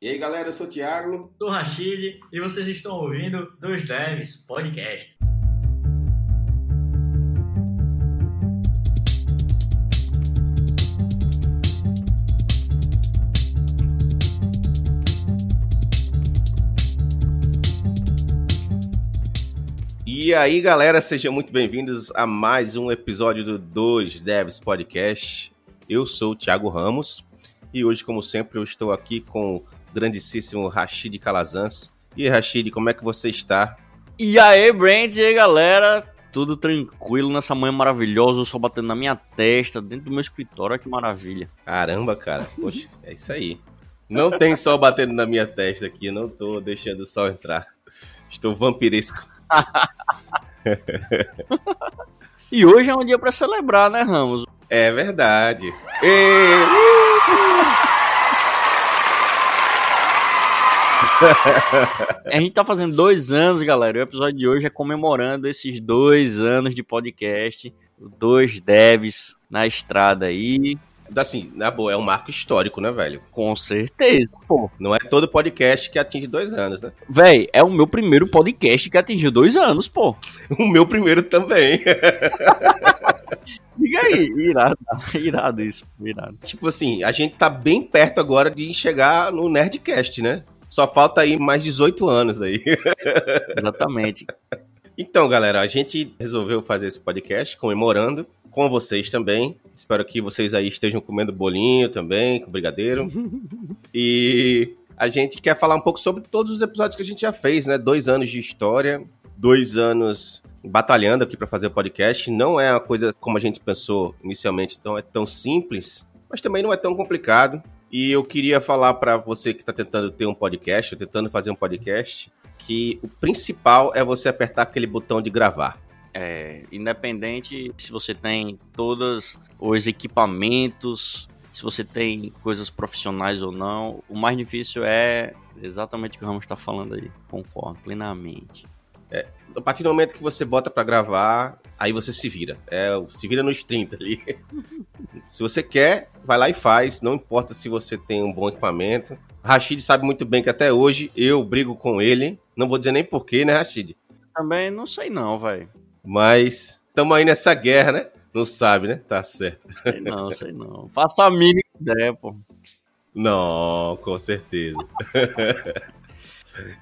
E aí, galera, eu sou o Thiago. Sou o Rashid e vocês estão ouvindo Dois Devs Podcast. E aí, galera, sejam muito bem-vindos a mais um episódio do Dois Devs Podcast. Eu sou o Thiago Ramos e hoje, como sempre, eu estou aqui com grandíssimo Rashid Calazans. E aí, Rashid, como é que você está? E aí, Brand, e aí, galera? Tudo tranquilo nessa manhã maravilhosa, o sol batendo na minha testa, dentro do meu escritório, olha que maravilha. Caramba, cara. Poxa, é isso aí. Não tem sol batendo na minha testa aqui, eu não tô deixando o sol entrar. Estou vampiresco. e hoje é um dia para celebrar, né, Ramos? É verdade. E... a gente tá fazendo dois anos, galera. O episódio de hoje é comemorando esses dois anos de podcast. Dois devs na estrada aí. Assim, na boa, é um marco histórico, né, velho? Com certeza, pô. Não é todo podcast que atinge dois anos, né? Véi, é o meu primeiro podcast que atingiu dois anos, pô. O meu primeiro também. Diga aí, irado, irado isso, irado. Tipo assim, a gente tá bem perto agora de chegar no Nerdcast, né? Só falta aí mais 18 anos aí. Exatamente. Então, galera, a gente resolveu fazer esse podcast comemorando com vocês também. Espero que vocês aí estejam comendo bolinho também, com brigadeiro. e a gente quer falar um pouco sobre todos os episódios que a gente já fez, né? Dois anos de história, dois anos batalhando aqui para fazer o podcast. Não é uma coisa como a gente pensou inicialmente, então é tão simples, mas também não é tão complicado. E eu queria falar para você que está tentando ter um podcast, ou tentando fazer um podcast, que o principal é você apertar aquele botão de gravar. É, independente se você tem todos os equipamentos, se você tem coisas profissionais ou não, o mais difícil é exatamente o que o Ramos está falando aí. Concordo plenamente. É, a partir do momento que você bota para gravar, aí você se vira. É, se vira nos 30 ali. se você quer, vai lá e faz. Não importa se você tem um bom equipamento. Rashid sabe muito bem que até hoje eu brigo com ele. Não vou dizer nem porquê, né, Rashid? Também não sei não, velho. Mas estamos aí nessa guerra, né? Não sabe, né? Tá certo. Sei não, sei não. Faça a mínima ideia, pô. Não, com certeza.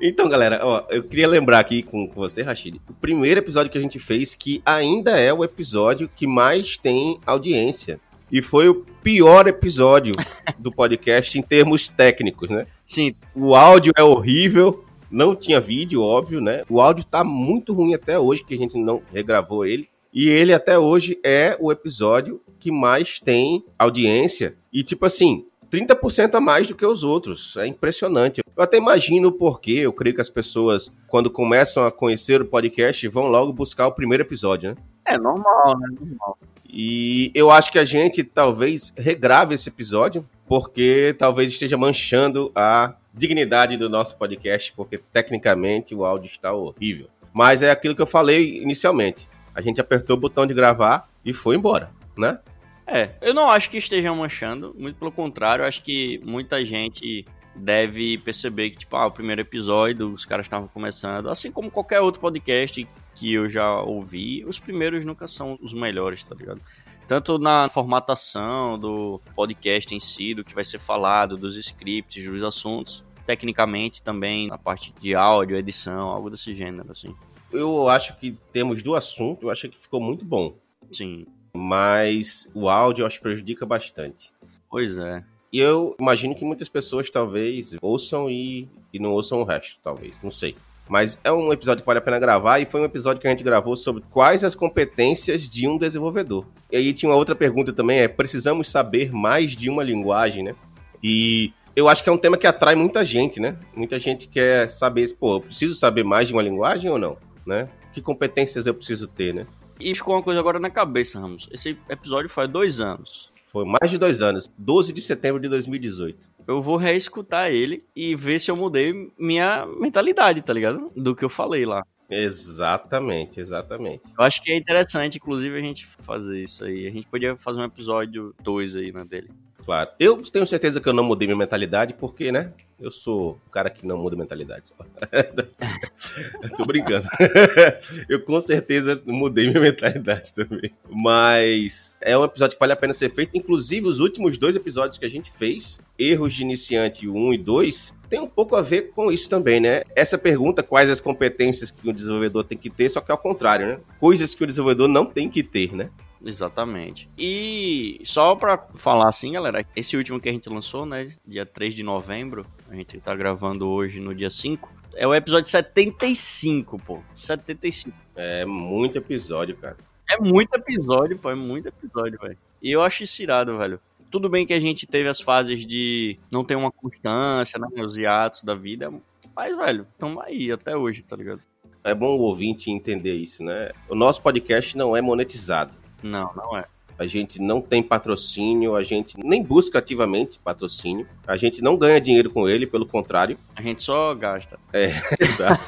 Então, galera, ó, eu queria lembrar aqui com, com você, Rashid, o primeiro episódio que a gente fez, que ainda é o episódio que mais tem audiência. E foi o pior episódio do podcast em termos técnicos, né? Sim. O áudio é horrível, não tinha vídeo, óbvio, né? O áudio tá muito ruim até hoje, que a gente não regravou ele. E ele até hoje é o episódio que mais tem audiência. E tipo assim, 30% a mais do que os outros. É impressionante. Eu até imagino o porquê. Eu creio que as pessoas, quando começam a conhecer o podcast, vão logo buscar o primeiro episódio, né? É normal, né? Normal. E eu acho que a gente talvez regrave esse episódio, porque talvez esteja manchando a dignidade do nosso podcast, porque tecnicamente o áudio está horrível. Mas é aquilo que eu falei inicialmente. A gente apertou o botão de gravar e foi embora, né? É, eu não acho que estejam manchando, muito pelo contrário, acho que muita gente deve perceber que, tipo, ah, o primeiro episódio, os caras estavam começando, assim como qualquer outro podcast que eu já ouvi, os primeiros nunca são os melhores, tá ligado? Tanto na formatação do podcast em si, do que vai ser falado, dos scripts, dos assuntos, tecnicamente também, na parte de áudio, edição, algo desse gênero, assim. Eu acho que temos do assunto, eu acho que ficou muito bom. Sim mas o áudio eu acho que prejudica bastante. Pois é. E eu imagino que muitas pessoas talvez ouçam e, e não ouçam o resto, talvez, não sei. Mas é um episódio que vale a pena gravar e foi um episódio que a gente gravou sobre quais as competências de um desenvolvedor. E aí tinha uma outra pergunta também, é precisamos saber mais de uma linguagem, né? E eu acho que é um tema que atrai muita gente, né? Muita gente quer saber, pô, eu preciso saber mais de uma linguagem ou não, né? Que competências eu preciso ter, né? E ficou uma coisa agora na cabeça, Ramos. Esse episódio faz dois anos. Foi mais de dois anos. 12 de setembro de 2018. Eu vou reescutar ele e ver se eu mudei minha mentalidade, tá ligado? Do que eu falei lá. Exatamente, exatamente. Eu acho que é interessante, inclusive, a gente fazer isso aí. A gente podia fazer um episódio 2 aí, né, dele. Claro. Eu tenho certeza que eu não mudei minha mentalidade, porque, né? Eu sou o cara que não muda mentalidade. Tô brincando. eu com certeza mudei minha mentalidade também. Mas é um episódio que vale a pena ser feito. Inclusive, os últimos dois episódios que a gente fez, Erros de Iniciante 1 e 2, tem um pouco a ver com isso também, né? Essa pergunta, quais as competências que o desenvolvedor tem que ter, só que ao contrário, né? Coisas que o desenvolvedor não tem que ter, né? Exatamente. E só pra falar assim, galera, esse último que a gente lançou, né, dia 3 de novembro, a gente tá gravando hoje no dia 5, é o episódio 75, pô. 75. É muito episódio, cara. É muito episódio, pô, é muito episódio, velho. E eu acho isso irado, velho. Tudo bem que a gente teve as fases de não ter uma constância, né, os hiatos da vida, mas, velho, tamo aí até hoje, tá ligado? É bom o ouvinte entender isso, né? O nosso podcast não é monetizado. Não, não é. A gente não tem patrocínio, a gente nem busca ativamente patrocínio, a gente não ganha dinheiro com ele, pelo contrário. A gente só gasta. É, exato.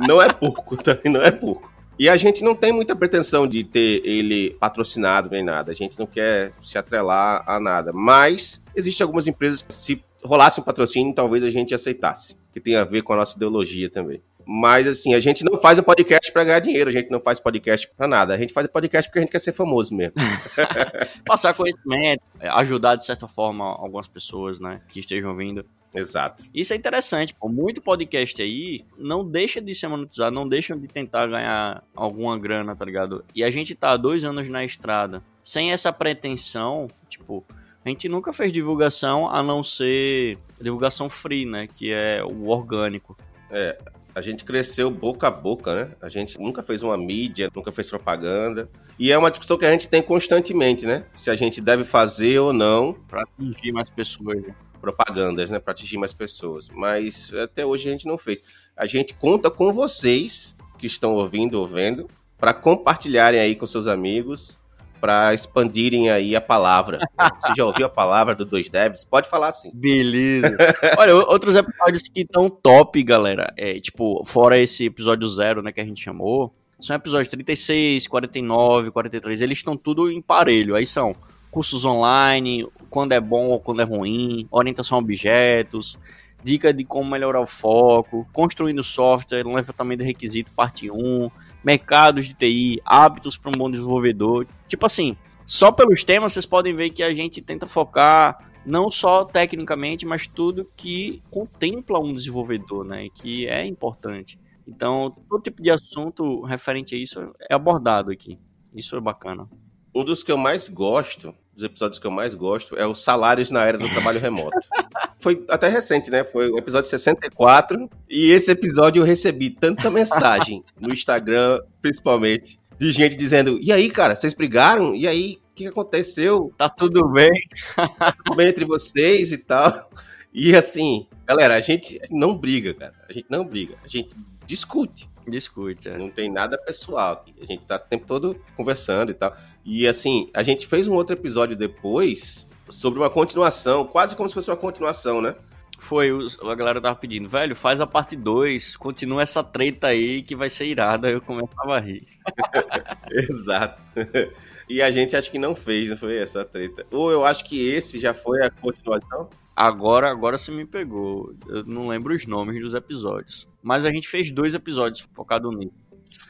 não é pouco, também não é pouco. E a gente não tem muita pretensão de ter ele patrocinado nem nada. A gente não quer se atrelar a nada. Mas existem algumas empresas que, se rolasse um patrocínio, talvez a gente aceitasse. Que tem a ver com a nossa ideologia também. Mas, assim, a gente não faz um podcast para ganhar dinheiro, a gente não faz podcast para nada. A gente faz podcast porque a gente quer ser famoso mesmo. Passar conhecimento, ajudar, de certa forma, algumas pessoas, né, que estejam vindo. Exato. Isso é interessante. Pô. Muito podcast aí não deixa de ser monetizado, não deixa de tentar ganhar alguma grana, tá ligado? E a gente tá há dois anos na estrada, sem essa pretensão, tipo, a gente nunca fez divulgação a não ser divulgação free, né? Que é o orgânico. É, a gente cresceu boca a boca, né? A gente nunca fez uma mídia, nunca fez propaganda. E é uma discussão que a gente tem constantemente, né? Se a gente deve fazer ou não. Para atingir mais pessoas, né? Propagandas, né? Para atingir mais pessoas. Mas até hoje a gente não fez. A gente conta com vocês que estão ouvindo ou vendo para compartilharem aí com seus amigos para expandirem aí a palavra. Você já ouviu a palavra do Dois Devs? Pode falar assim. Beleza. Olha, outros episódios que estão top, galera. É, tipo, fora esse episódio zero, né, que a gente chamou, são episódios 36, 49, 43, eles estão tudo em parelho. Aí são cursos online, quando é bom ou quando é ruim, orientação a objetos, dica de como melhorar o foco, construindo software, levantamento de requisito, parte 1, mercados de TI, hábitos para um bom desenvolvedor. Tipo assim, só pelos temas vocês podem ver que a gente tenta focar não só tecnicamente, mas tudo que contempla um desenvolvedor, né? Que é importante. Então, todo tipo de assunto referente a isso é abordado aqui. Isso é bacana. Um dos que eu mais gosto dos episódios que eu mais gosto é os salários na era do trabalho remoto. Foi até recente, né? Foi o episódio 64. E esse episódio eu recebi tanta mensagem no Instagram, principalmente, de gente dizendo: E aí, cara, vocês brigaram? E aí, o que aconteceu? Tá tudo bem? Tá tudo bem entre vocês e tal. E assim, galera, a gente não briga, cara. A gente não briga. A gente discute. Discute, é. Não tem nada pessoal aqui. A gente tá o tempo todo conversando e tal. E assim, a gente fez um outro episódio depois sobre uma continuação, quase como se fosse uma continuação, né? Foi, a galera tava pedindo, velho, faz a parte 2, continua essa treta aí que vai ser irada. Eu começava a rir. Exato. E a gente acho que não fez, não foi essa treta. Ou eu acho que esse já foi a continuação? Agora, agora você me pegou. Eu não lembro os nomes dos episódios. Mas a gente fez dois episódios focados nisso.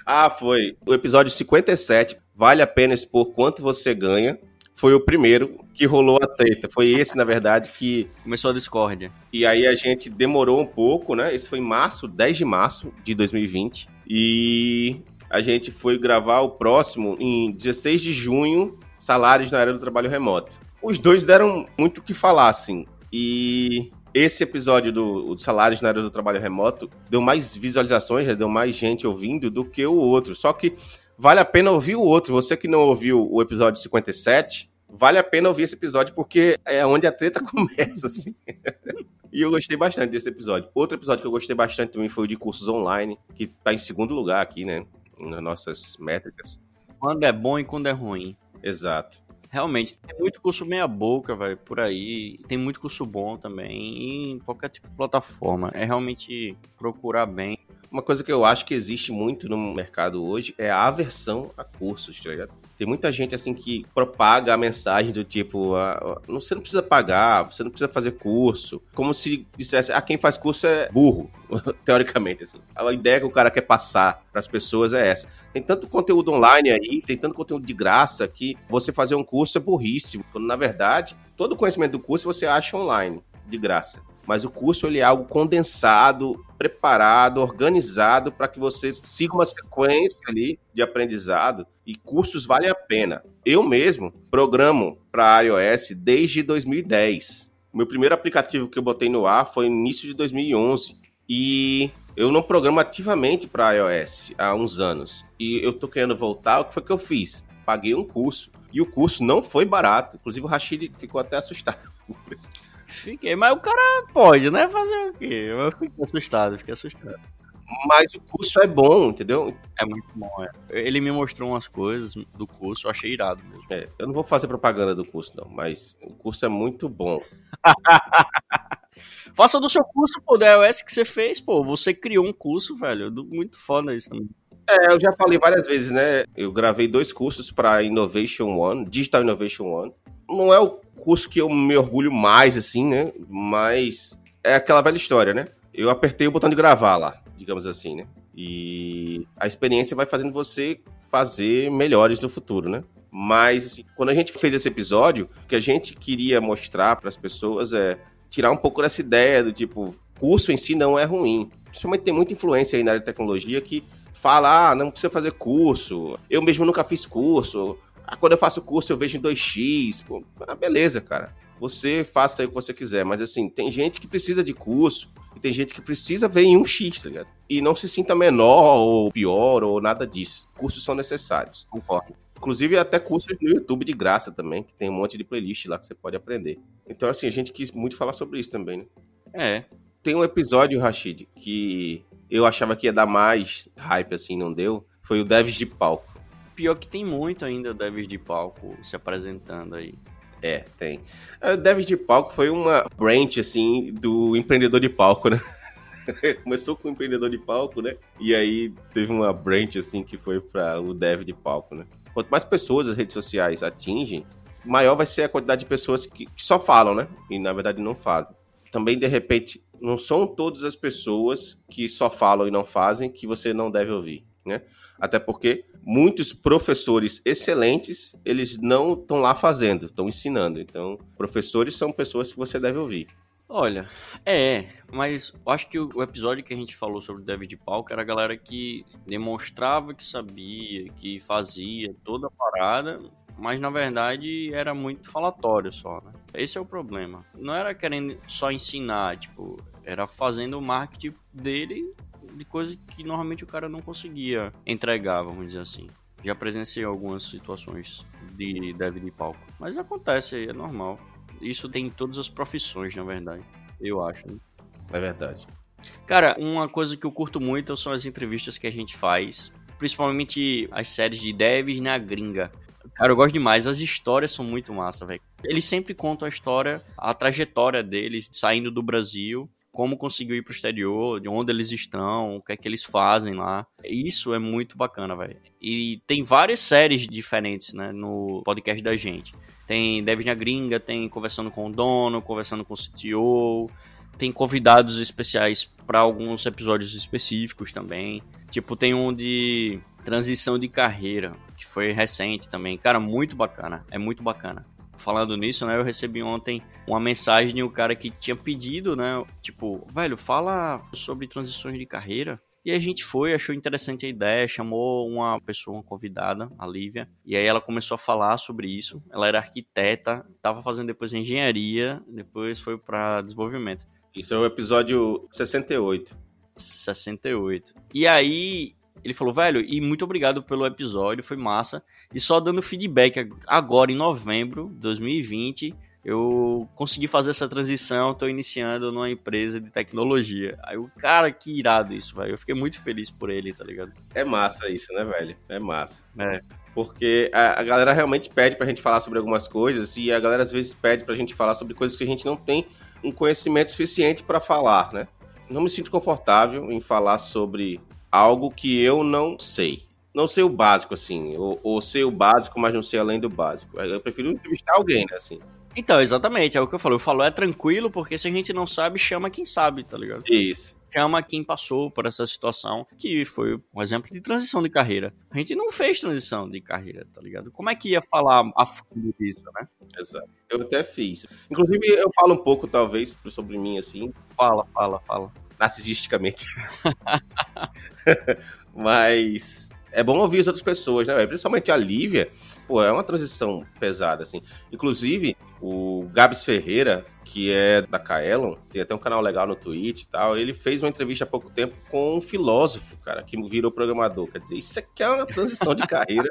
Ah, foi. O episódio 57, Vale a Pena Expor Quanto Você Ganha, foi o primeiro que rolou a treta. Foi esse, na verdade, que. Começou a discórdia. E aí a gente demorou um pouco, né? Esse foi em março, 10 de março de 2020. E a gente foi gravar o próximo em 16 de junho, Salários na Era do Trabalho Remoto. Os dois deram muito o que falar, assim. E esse episódio do, do Salários na Era do Trabalho Remoto deu mais visualizações, deu mais gente ouvindo do que o outro. Só que vale a pena ouvir o outro. Você que não ouviu o episódio 57, vale a pena ouvir esse episódio porque é onde a treta começa, assim. e eu gostei bastante desse episódio. Outro episódio que eu gostei bastante também foi o de cursos online, que tá em segundo lugar aqui, né? Nas nossas métricas. Quando é bom e quando é ruim. Exato. Realmente, tem muito curso meia boca, velho, por aí. Tem muito curso bom também em qualquer tipo de plataforma. É realmente procurar bem. Uma coisa que eu acho que existe muito no mercado hoje é a aversão a cursos, tá ligado? Tem muita gente assim que propaga a mensagem do tipo, ah, você não precisa pagar, você não precisa fazer curso, como se dissesse, ah, quem faz curso é burro, teoricamente assim. A ideia que o cara quer passar para as pessoas é essa. Tem tanto conteúdo online aí, tem tanto conteúdo de graça que você fazer um curso é burríssimo, quando na verdade, todo o conhecimento do curso você acha online, de graça mas o curso ele é algo condensado, preparado, organizado para que você siga uma sequência ali de aprendizado e cursos valem a pena. Eu mesmo programo para iOS desde 2010. Meu primeiro aplicativo que eu botei no ar foi no início de 2011 e eu não programo ativamente para iOS há uns anos. E eu tô querendo voltar, o que foi que eu fiz? Paguei um curso. E o curso não foi barato. Inclusive o Rashid ficou até assustado com o preço. Fiquei, mas o cara pode, né? Fazer o quê? Eu fiquei assustado, fiquei assustado. Mas o curso é bom, entendeu? É muito bom, é. Ele me mostrou umas coisas do curso, eu achei irado mesmo. É, eu não vou fazer propaganda do curso, não, mas o curso é muito bom. Faça do seu curso, pô, da iOS que você fez, pô. Você criou um curso, velho. Muito foda isso também. É, eu já falei várias vezes, né? Eu gravei dois cursos para Innovation One, Digital Innovation One. Não é o curso que eu me orgulho mais, assim, né? Mas é aquela velha história, né? Eu apertei o botão de gravar lá, digamos assim, né? E a experiência vai fazendo você fazer melhores no futuro, né? Mas, assim, quando a gente fez esse episódio, o que a gente queria mostrar para as pessoas é tirar um pouco dessa ideia do tipo, curso em si não é ruim. Principalmente tem muita influência aí na área de tecnologia que fala, ah, não precisa fazer curso, eu mesmo nunca fiz curso, ah, quando eu faço curso eu vejo em 2x. Pô, ah, beleza, cara. Você faça aí o que você quiser. Mas assim, tem gente que precisa de curso e tem gente que precisa ver em 1x, tá ligado? E não se sinta menor ou pior ou nada disso. Cursos são necessários. Concordo. Inclusive, até cursos no YouTube de graça também, que tem um monte de playlist lá que você pode aprender. Então, assim, a gente quis muito falar sobre isso também, né? É. Tem um episódio, Rashid, que eu achava que ia dar mais hype, assim, não deu. Foi o Devs de Palco. Pior que tem muito ainda Devs de palco se apresentando aí. É, tem. O é, Devs de palco foi uma branch, assim, do empreendedor de palco, né? Começou com o empreendedor de palco, né? E aí teve uma branch, assim, que foi para o dev de palco, né? Quanto mais pessoas as redes sociais atingem, maior vai ser a quantidade de pessoas que, que só falam, né? E na verdade não fazem. Também, de repente, não são todas as pessoas que só falam e não fazem que você não deve ouvir, né? Até porque muitos professores excelentes, eles não estão lá fazendo, estão ensinando. Então, professores são pessoas que você deve ouvir. Olha, é, mas acho que o episódio que a gente falou sobre o David Palco era a galera que demonstrava que sabia, que fazia toda a parada, mas na verdade era muito falatório só, né? Esse é o problema. Não era querendo só ensinar, tipo, era fazendo o marketing dele de coisa que normalmente o cara não conseguia entregar, vamos dizer assim. Já presenciei algumas situações de dev de palco. Mas acontece aí, é normal. Isso tem em todas as profissões, na verdade. Eu acho. Né? É verdade. Cara, uma coisa que eu curto muito são as entrevistas que a gente faz. Principalmente as séries de devs na gringa. Cara, eu gosto demais. As histórias são muito massa, velho. Eles sempre contam a história, a trajetória deles saindo do Brasil como conseguiu ir pro exterior, de onde eles estão, o que é que eles fazem lá. Isso é muito bacana, velho. E tem várias séries diferentes, né, no podcast da gente. Tem Devs na Gringa, tem Conversando com o Dono, Conversando com o CTO, tem convidados especiais para alguns episódios específicos também. Tipo, tem um de transição de carreira, que foi recente também. Cara, muito bacana. É muito bacana falando nisso, né, eu recebi ontem uma mensagem de um cara que tinha pedido, né, tipo, velho, fala sobre transições de carreira. E a gente foi, achou interessante a ideia, chamou uma pessoa, uma convidada, a Lívia, e aí ela começou a falar sobre isso. Ela era arquiteta, estava fazendo depois engenharia, depois foi para desenvolvimento. Isso é o episódio 68. 68. E aí ele falou, velho, e muito obrigado pelo episódio, foi massa. E só dando feedback, agora em novembro de 2020, eu consegui fazer essa transição, tô iniciando numa empresa de tecnologia. Aí o cara, que irado isso, velho. Eu fiquei muito feliz por ele, tá ligado? É massa isso, né, velho? É massa. É. Porque a, a galera realmente pede pra gente falar sobre algumas coisas e a galera às vezes pede pra gente falar sobre coisas que a gente não tem um conhecimento suficiente para falar, né? não me sinto confortável em falar sobre algo que eu não sei. Não sei o básico, assim, ou, ou sei o básico, mas não sei além do básico. Eu prefiro entrevistar alguém, né, assim. Então, exatamente, é o que eu falo. Eu falo, é tranquilo, porque se a gente não sabe, chama quem sabe, tá ligado? Isso. Chama quem passou por essa situação, que foi um exemplo de transição de carreira. A gente não fez transição de carreira, tá ligado? Como é que ia falar a fundo disso, né? Exato. Eu até fiz. Inclusive, eu falo um pouco, talvez, sobre mim, assim. Fala, fala, fala. Narcisisticamente. Mas é bom ouvir as outras pessoas, né? Principalmente a Lívia, pô, é uma transição pesada, assim. Inclusive, o Gabs Ferreira, que é da Kaelon, tem até um canal legal no Twitch e tal, ele fez uma entrevista há pouco tempo com um filósofo, cara, que virou programador. Quer dizer, isso aqui é uma transição de carreira,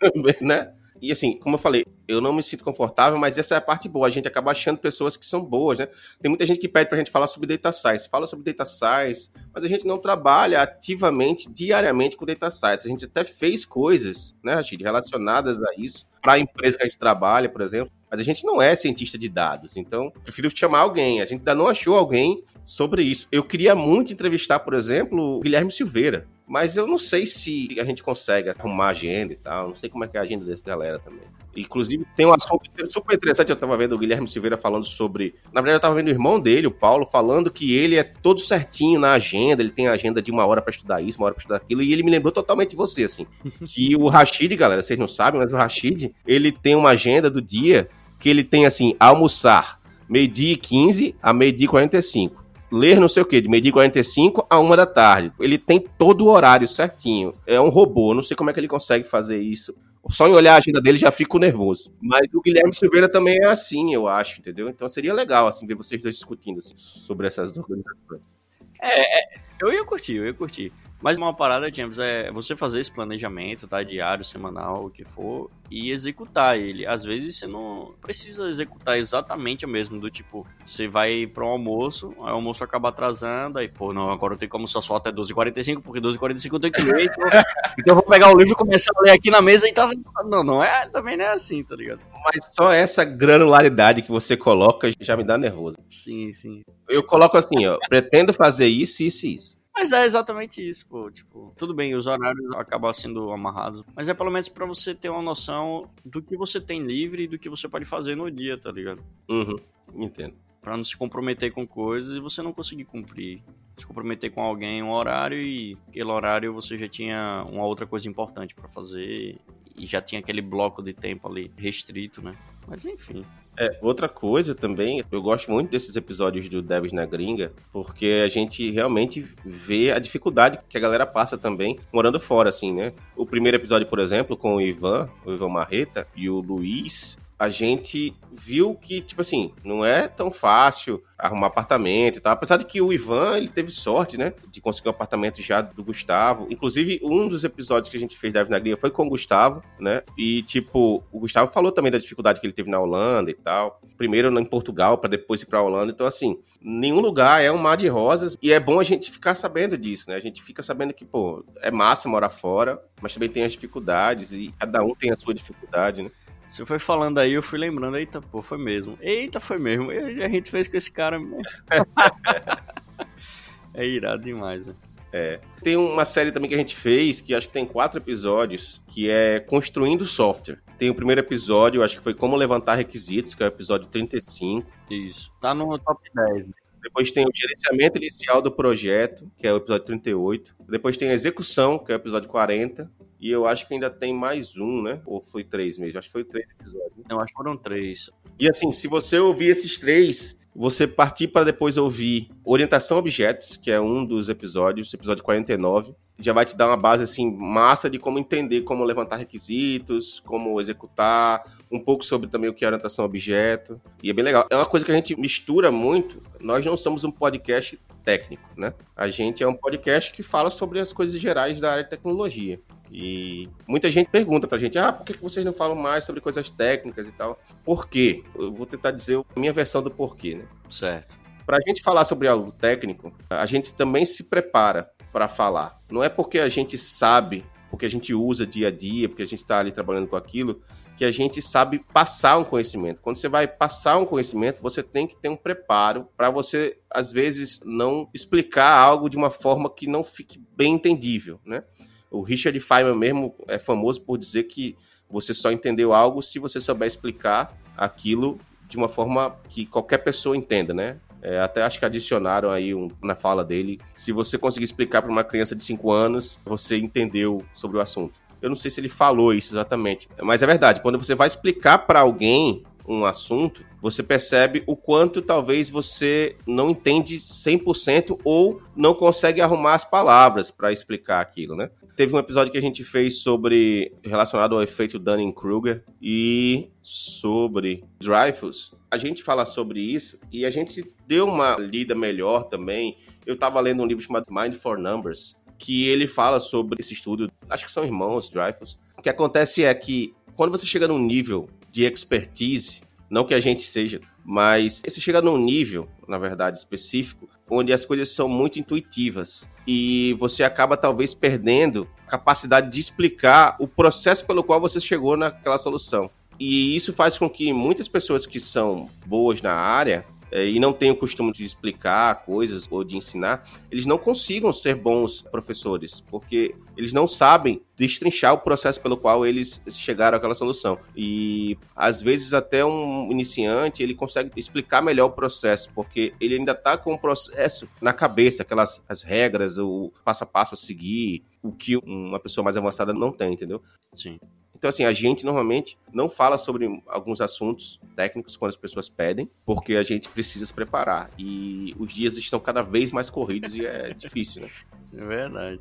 né? E assim, como eu falei, eu não me sinto confortável, mas essa é a parte boa. A gente acaba achando pessoas que são boas, né? Tem muita gente que pede pra gente falar sobre data science. Fala sobre data science, mas a gente não trabalha ativamente, diariamente com data science. A gente até fez coisas, né, Rachid, relacionadas a isso, para a empresa que a gente trabalha, por exemplo. Mas a gente não é cientista de dados, então prefiro chamar alguém. A gente ainda não achou alguém sobre isso. Eu queria muito entrevistar, por exemplo, o Guilherme Silveira. Mas eu não sei se a gente consegue arrumar agenda e tal. Não sei como é que é a agenda dessa galera também. Inclusive, tem um assunto super interessante. Eu tava vendo o Guilherme Silveira falando sobre. Na verdade, eu tava vendo o irmão dele, o Paulo, falando que ele é todo certinho na agenda. Ele tem a agenda de uma hora para estudar isso, uma hora pra estudar aquilo. E ele me lembrou totalmente de você, assim. que o Rashid, galera, vocês não sabem, mas o Rashid, ele tem uma agenda do dia que ele tem, assim, almoçar meio-dia e 15 a meio-dia e 45 ler não sei o que, de meio-dia 45 a uma da tarde. Ele tem todo o horário certinho. É um robô, não sei como é que ele consegue fazer isso. Só em olhar a agenda dele já fico nervoso. Mas o Guilherme Silveira também é assim, eu acho, entendeu? Então seria legal, assim, ver vocês dois discutindo assim, sobre essas organizações. É, é, eu ia curtir, eu ia curtir. Mas uma parada, James, é você fazer esse planejamento, tá? Diário, semanal, o que for, e executar ele. Às vezes você não precisa executar exatamente o mesmo, do tipo, você vai para um almoço, aí o almoço acaba atrasando, aí, pô, não, agora eu tenho como só só até 12h45, porque 12h45 eu tenho que ler, então, então eu vou pegar o livro e começar a ler aqui na mesa e tá. Não, não é, também não é assim, tá ligado? Mas só essa granularidade que você coloca já me dá nervoso. Sim, sim. Eu coloco assim, ó, pretendo fazer isso, isso e isso. Mas é exatamente isso, pô. Tipo, tudo bem, os horários acabam sendo amarrados. Mas é pelo menos para você ter uma noção do que você tem livre e do que você pode fazer no dia, tá ligado? Uhum, entendo. Pra não se comprometer com coisas e você não conseguir cumprir. Se comprometer com alguém um horário e aquele horário você já tinha uma outra coisa importante para fazer e já tinha aquele bloco de tempo ali restrito, né? Mas enfim. É, outra coisa também, eu gosto muito desses episódios do Devs na Gringa, porque a gente realmente vê a dificuldade que a galera passa também morando fora, assim, né? O primeiro episódio, por exemplo, com o Ivan, o Ivan Marreta e o Luiz, a gente viu que, tipo assim, não é tão fácil arrumar apartamento e tal. Apesar de que o Ivan, ele teve sorte, né? De conseguir um apartamento já do Gustavo. Inclusive, um dos episódios que a gente fez da Vinagria foi com o Gustavo, né? E, tipo, o Gustavo falou também da dificuldade que ele teve na Holanda e tal. Primeiro em Portugal, para depois ir pra Holanda. Então, assim, nenhum lugar é um mar de rosas. E é bom a gente ficar sabendo disso, né? A gente fica sabendo que, pô, é massa morar fora, mas também tem as dificuldades e cada um tem a sua dificuldade, né? Você foi falando aí, eu fui lembrando, eita, pô, foi mesmo. Eita, foi mesmo. E a gente fez com esse cara. é irado demais, né? É. Tem uma série também que a gente fez, que acho que tem quatro episódios, que é Construindo Software. Tem o primeiro episódio, acho que foi Como Levantar Requisitos, que é o episódio 35. Isso. Tá no top 10. Né? Depois tem o gerenciamento inicial do projeto, que é o episódio 38. Depois tem a execução, que é o episódio 40. E eu acho que ainda tem mais um, né? Ou foi três mesmo? Acho que foi três episódios. Não, acho que foram três. E assim, se você ouvir esses três, você partir para depois ouvir Orientação a Objetos, que é um dos episódios, episódio 49, já vai te dar uma base assim massa de como entender como levantar requisitos, como executar, um pouco sobre também o que é orientação a objeto. E é bem legal. É uma coisa que a gente mistura muito. Nós não somos um podcast técnico, né? A gente é um podcast que fala sobre as coisas gerais da área de tecnologia. E muita gente pergunta pra gente: ah, por que vocês não falam mais sobre coisas técnicas e tal? Por quê? Eu vou tentar dizer a minha versão do porquê, né? Certo. Pra gente falar sobre algo técnico, a gente também se prepara para falar. Não é porque a gente sabe, porque a gente usa dia a dia, porque a gente tá ali trabalhando com aquilo, que a gente sabe passar um conhecimento. Quando você vai passar um conhecimento, você tem que ter um preparo para você, às vezes, não explicar algo de uma forma que não fique bem entendível, né? O Richard Feynman mesmo é famoso por dizer que você só entendeu algo se você souber explicar aquilo de uma forma que qualquer pessoa entenda, né? É, até acho que adicionaram aí um, na fala dele. Se você conseguir explicar para uma criança de 5 anos, você entendeu sobre o assunto. Eu não sei se ele falou isso exatamente, mas é verdade. Quando você vai explicar para alguém um assunto, você percebe o quanto talvez você não entende 100% ou não consegue arrumar as palavras para explicar aquilo, né? Teve um episódio que a gente fez sobre relacionado ao efeito Dunning-Kruger e sobre Dreyfus. A gente fala sobre isso e a gente deu uma lida melhor também. Eu estava lendo um livro chamado Mind for Numbers, que ele fala sobre esse estudo, acho que são irmãos Dreyfus. O que acontece é que quando você chega num nível de expertise, não que a gente seja, mas você chega num nível, na verdade, específico, onde as coisas são muito intuitivas e você acaba talvez perdendo a capacidade de explicar o processo pelo qual você chegou naquela solução. E isso faz com que muitas pessoas que são boas na área e não têm o costume de explicar coisas ou de ensinar, eles não consigam ser bons professores, porque eles não sabem destrinchar o processo pelo qual eles chegaram àquela solução. E às vezes até um iniciante ele consegue explicar melhor o processo, porque ele ainda está com o processo na cabeça, aquelas as regras, o passo a passo a seguir, o que uma pessoa mais avançada não tem, entendeu? Sim. Então, assim, a gente normalmente não fala sobre alguns assuntos técnicos quando as pessoas pedem, porque a gente precisa se preparar. E os dias estão cada vez mais corridos e é difícil, né? É verdade.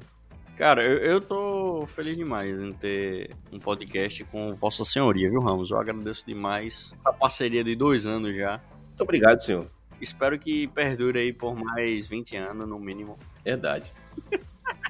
Cara, eu, eu tô feliz demais em ter um podcast com Vossa Senhoria, viu, Ramos? Eu agradeço demais a parceria de dois anos já. Muito obrigado, senhor. Espero que perdure aí por mais 20 anos, no mínimo. Verdade.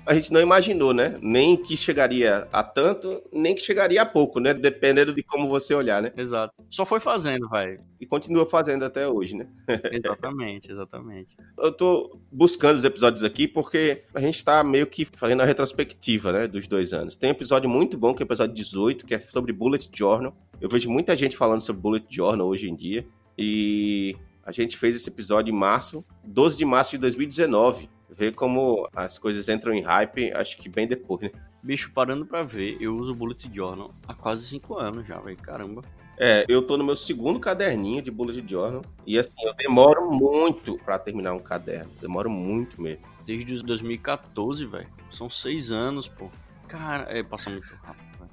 a gente não imaginou, né? Nem que chegaria a tanto, nem que chegaria a pouco, né? Dependendo de como você olhar, né? Exato. Só foi fazendo, vai. E continua fazendo até hoje, né? exatamente, exatamente. Eu tô buscando os episódios aqui porque a gente tá meio que fazendo a retrospectiva, né? Dos dois anos. Tem um episódio muito bom, que é o episódio 18, que é sobre Bullet Journal. Eu vejo muita gente falando sobre Bullet Journal hoje em dia. E a gente fez esse episódio em março, 12 de março de 2019 ver como as coisas entram em hype, acho que bem depois, né? Bicho, parando pra ver, eu uso o Bullet Journal há quase cinco anos já, velho. Caramba. É, eu tô no meu segundo caderninho de Bullet Journal. E assim, eu demoro muito para terminar um caderno. Demoro muito mesmo. Desde 2014, velho. São seis anos, pô. Cara, é, passa muito rápido, velho.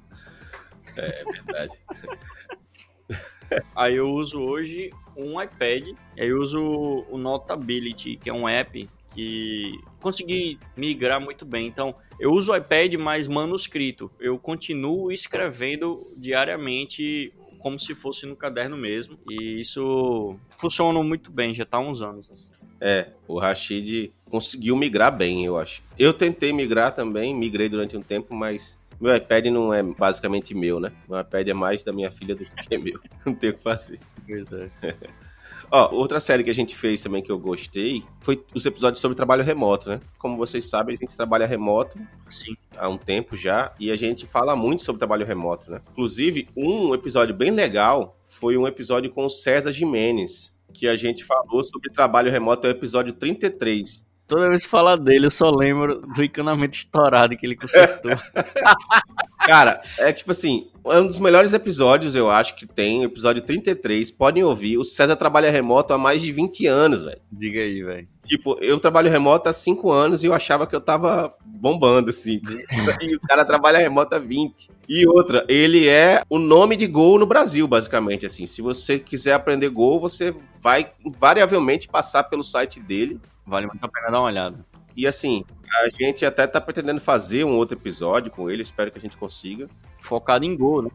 É, é verdade. Aí eu uso hoje um iPad. Aí eu uso o Notability, que é um app que consegui migrar muito bem. Então, eu uso o iPad mais manuscrito. Eu continuo escrevendo diariamente como se fosse no caderno mesmo. E isso funciona muito bem, já está há uns anos. É, o Rashid conseguiu migrar bem, eu acho. Eu tentei migrar também, migrei durante um tempo, mas meu iPad não é basicamente meu, né? Meu iPad é mais da minha filha do que meu. Não tem o que fazer. Pois é. Ó, outra série que a gente fez também que eu gostei foi os episódios sobre trabalho remoto, né? Como vocês sabem, a gente trabalha remoto Sim. há um tempo já e a gente fala muito sobre trabalho remoto, né? Inclusive, um episódio bem legal foi um episódio com o César Jimenez, que a gente falou sobre trabalho remoto, é o episódio 33. Toda vez que falar dele, eu só lembro do encanamento estourado que ele consertou. Cara, é tipo assim, é um dos melhores episódios, eu acho, que tem, episódio 33, podem ouvir. O César trabalha remoto há mais de 20 anos, velho. Diga aí, velho. Tipo, eu trabalho remoto há 5 anos e eu achava que eu tava bombando, assim. e o cara trabalha remoto há 20. E outra, ele é o nome de Gol no Brasil, basicamente, assim. Se você quiser aprender Gol, você vai invariavelmente passar pelo site dele. Vale muito a pena dar uma olhada. E assim, a gente até tá pretendendo fazer um outro episódio com ele, espero que a gente consiga. Focado em gol, né?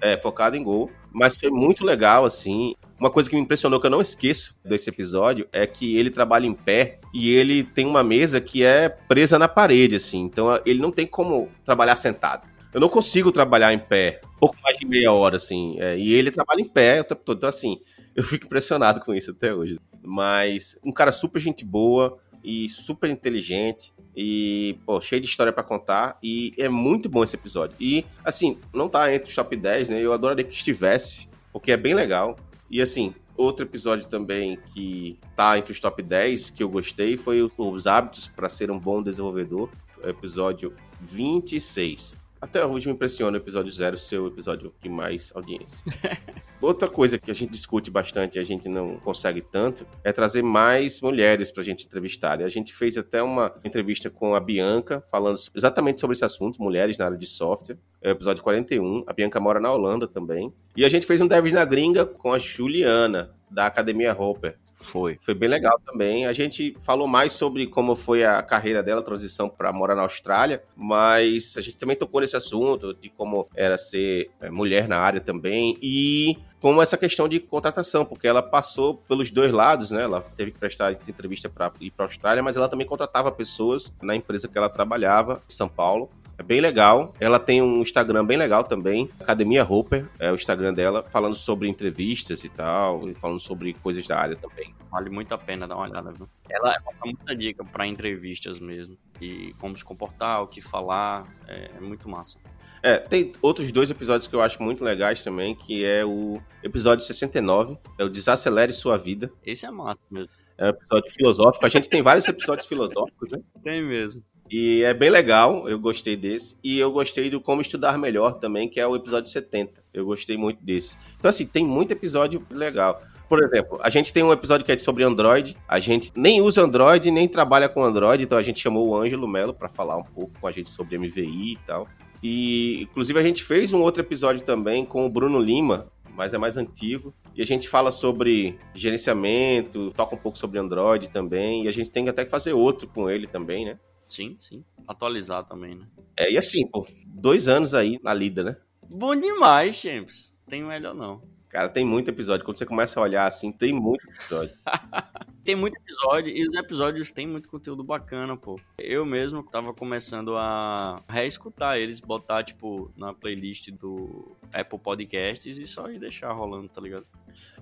É, focado em gol. Mas foi muito legal, assim. Uma coisa que me impressionou, que eu não esqueço desse episódio, é que ele trabalha em pé e ele tem uma mesa que é presa na parede, assim. Então ele não tem como trabalhar sentado. Eu não consigo trabalhar em pé pouco mais de meia hora, assim. É, e ele trabalha em pé o tempo todo. Então, assim, eu fico impressionado com isso até hoje. Mas um cara super gente boa, e super inteligente e, pô, cheio de história para contar e é muito bom esse episódio. E, assim, não tá entre os top 10, né? Eu adoraria que estivesse, porque é bem legal. E, assim, outro episódio também que tá entre os top 10 que eu gostei foi os hábitos para ser um bom desenvolvedor, episódio 26. Até hoje me impressiona o episódio zero ser o episódio de mais audiência. Outra coisa que a gente discute bastante e a gente não consegue tanto é trazer mais mulheres pra gente entrevistar. E a gente fez até uma entrevista com a Bianca, falando exatamente sobre esse assunto, mulheres na área de software. É o episódio 41. A Bianca mora na Holanda também. E a gente fez um Devs na Gringa com a Juliana, da Academia Hopper. Foi. Foi bem legal também. A gente falou mais sobre como foi a carreira dela, a transição para morar na Austrália, mas a gente também tocou nesse assunto de como era ser é, mulher na área também e como essa questão de contratação, porque ela passou pelos dois lados, né? Ela teve que prestar entrevista para ir para a Austrália, mas ela também contratava pessoas na empresa que ela trabalhava, em São Paulo. É bem legal. Ela tem um Instagram bem legal também, Academia Hopper, é o Instagram dela, falando sobre entrevistas e tal, e falando sobre coisas da área também. Vale muito a pena dar uma olhada, viu? Ela passa muita dica para entrevistas mesmo, e como se comportar, o que falar, é, é muito massa. É, tem outros dois episódios que eu acho muito legais também, que é o episódio 69, é o Desacelere Sua Vida. Esse é massa mesmo. É um episódio filosófico. A gente tem vários episódios filosóficos, né? Tem mesmo. E é bem legal, eu gostei desse. E eu gostei do Como Estudar Melhor também, que é o episódio 70. Eu gostei muito desse. Então, assim, tem muito episódio legal. Por exemplo, a gente tem um episódio que é sobre Android. A gente nem usa Android, nem trabalha com Android, então a gente chamou o Ângelo Melo para falar um pouco com a gente sobre MVI e tal. E, inclusive, a gente fez um outro episódio também com o Bruno Lima, mas é mais antigo. E a gente fala sobre gerenciamento, toca um pouco sobre Android também. E a gente tem até que fazer outro com ele também, né? Sim, sim. Atualizar também, né? É, e assim, pô, dois anos aí na lida, né? Bom demais, Champs. Tem melhor não. Cara, tem muito episódio. Quando você começa a olhar assim, tem muito episódio. tem muito episódio e os episódios têm muito conteúdo bacana, pô. Eu mesmo tava começando a reescutar eles, botar, tipo, na playlist do Apple Podcasts e só ir deixar rolando, tá ligado?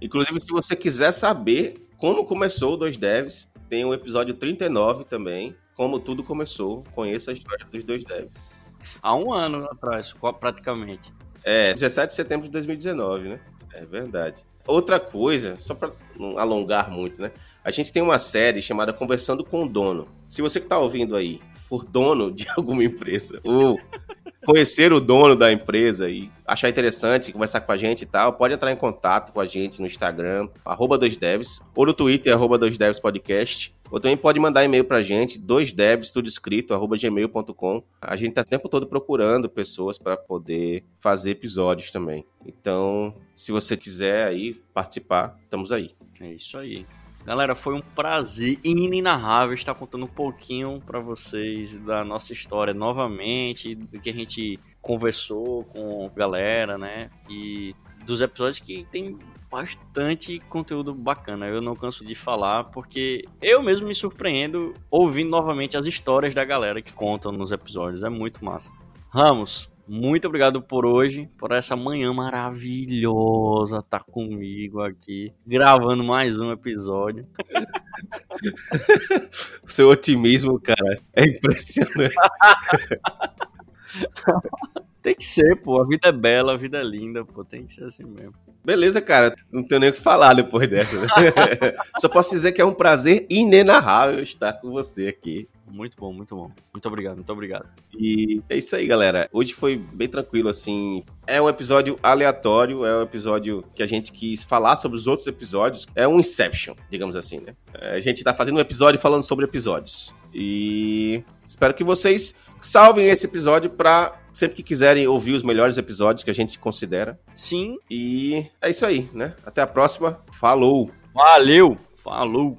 Inclusive, se você quiser saber como começou o Dois Devs, tem o episódio 39 também, como tudo começou. Conheça a história dos dois devs. Há um ano atrás, praticamente. É, 17 de setembro de 2019, né? É verdade. Outra coisa, só para não alongar muito, né? A gente tem uma série chamada Conversando com o Dono. Se você que tá ouvindo aí for dono de alguma empresa ou conhecer o dono da empresa e achar interessante conversar com a gente e tal, pode entrar em contato com a gente no Instagram, arroba 2devs, ou no Twitter, arroba 2devs podcast. Ou também pode mandar e-mail pra gente, dois devs, tudo escrito, arroba gmail.com. A gente tá o tempo todo procurando pessoas para poder fazer episódios também. Então, se você quiser aí participar, estamos aí. É isso aí. Galera, foi um prazer inenarrável estar contando um pouquinho para vocês da nossa história novamente, do que a gente conversou com a galera, né? E dos episódios que tem bastante conteúdo bacana. Eu não canso de falar porque eu mesmo me surpreendo ouvindo novamente as histórias da galera que contam nos episódios. É muito massa. Ramos, muito obrigado por hoje, por essa manhã maravilhosa estar tá comigo aqui, gravando mais um episódio. o seu otimismo, cara, é impressionante. Tem que ser, pô. A vida é bela, a vida é linda, pô. Tem que ser assim mesmo. Beleza, cara. Não tenho nem o que falar depois dessa. Né? Só posso dizer que é um prazer inenarrável estar com você aqui. Muito bom, muito bom. Muito obrigado, muito obrigado. E é isso aí, galera. Hoje foi bem tranquilo, assim. É um episódio aleatório, é um episódio que a gente quis falar sobre os outros episódios. É um Inception, digamos assim, né? É, a gente tá fazendo um episódio falando sobre episódios. E espero que vocês salvem esse episódio para sempre que quiserem ouvir os melhores episódios que a gente considera. Sim. E é isso aí, né? Até a próxima. Falou. Valeu. Falou.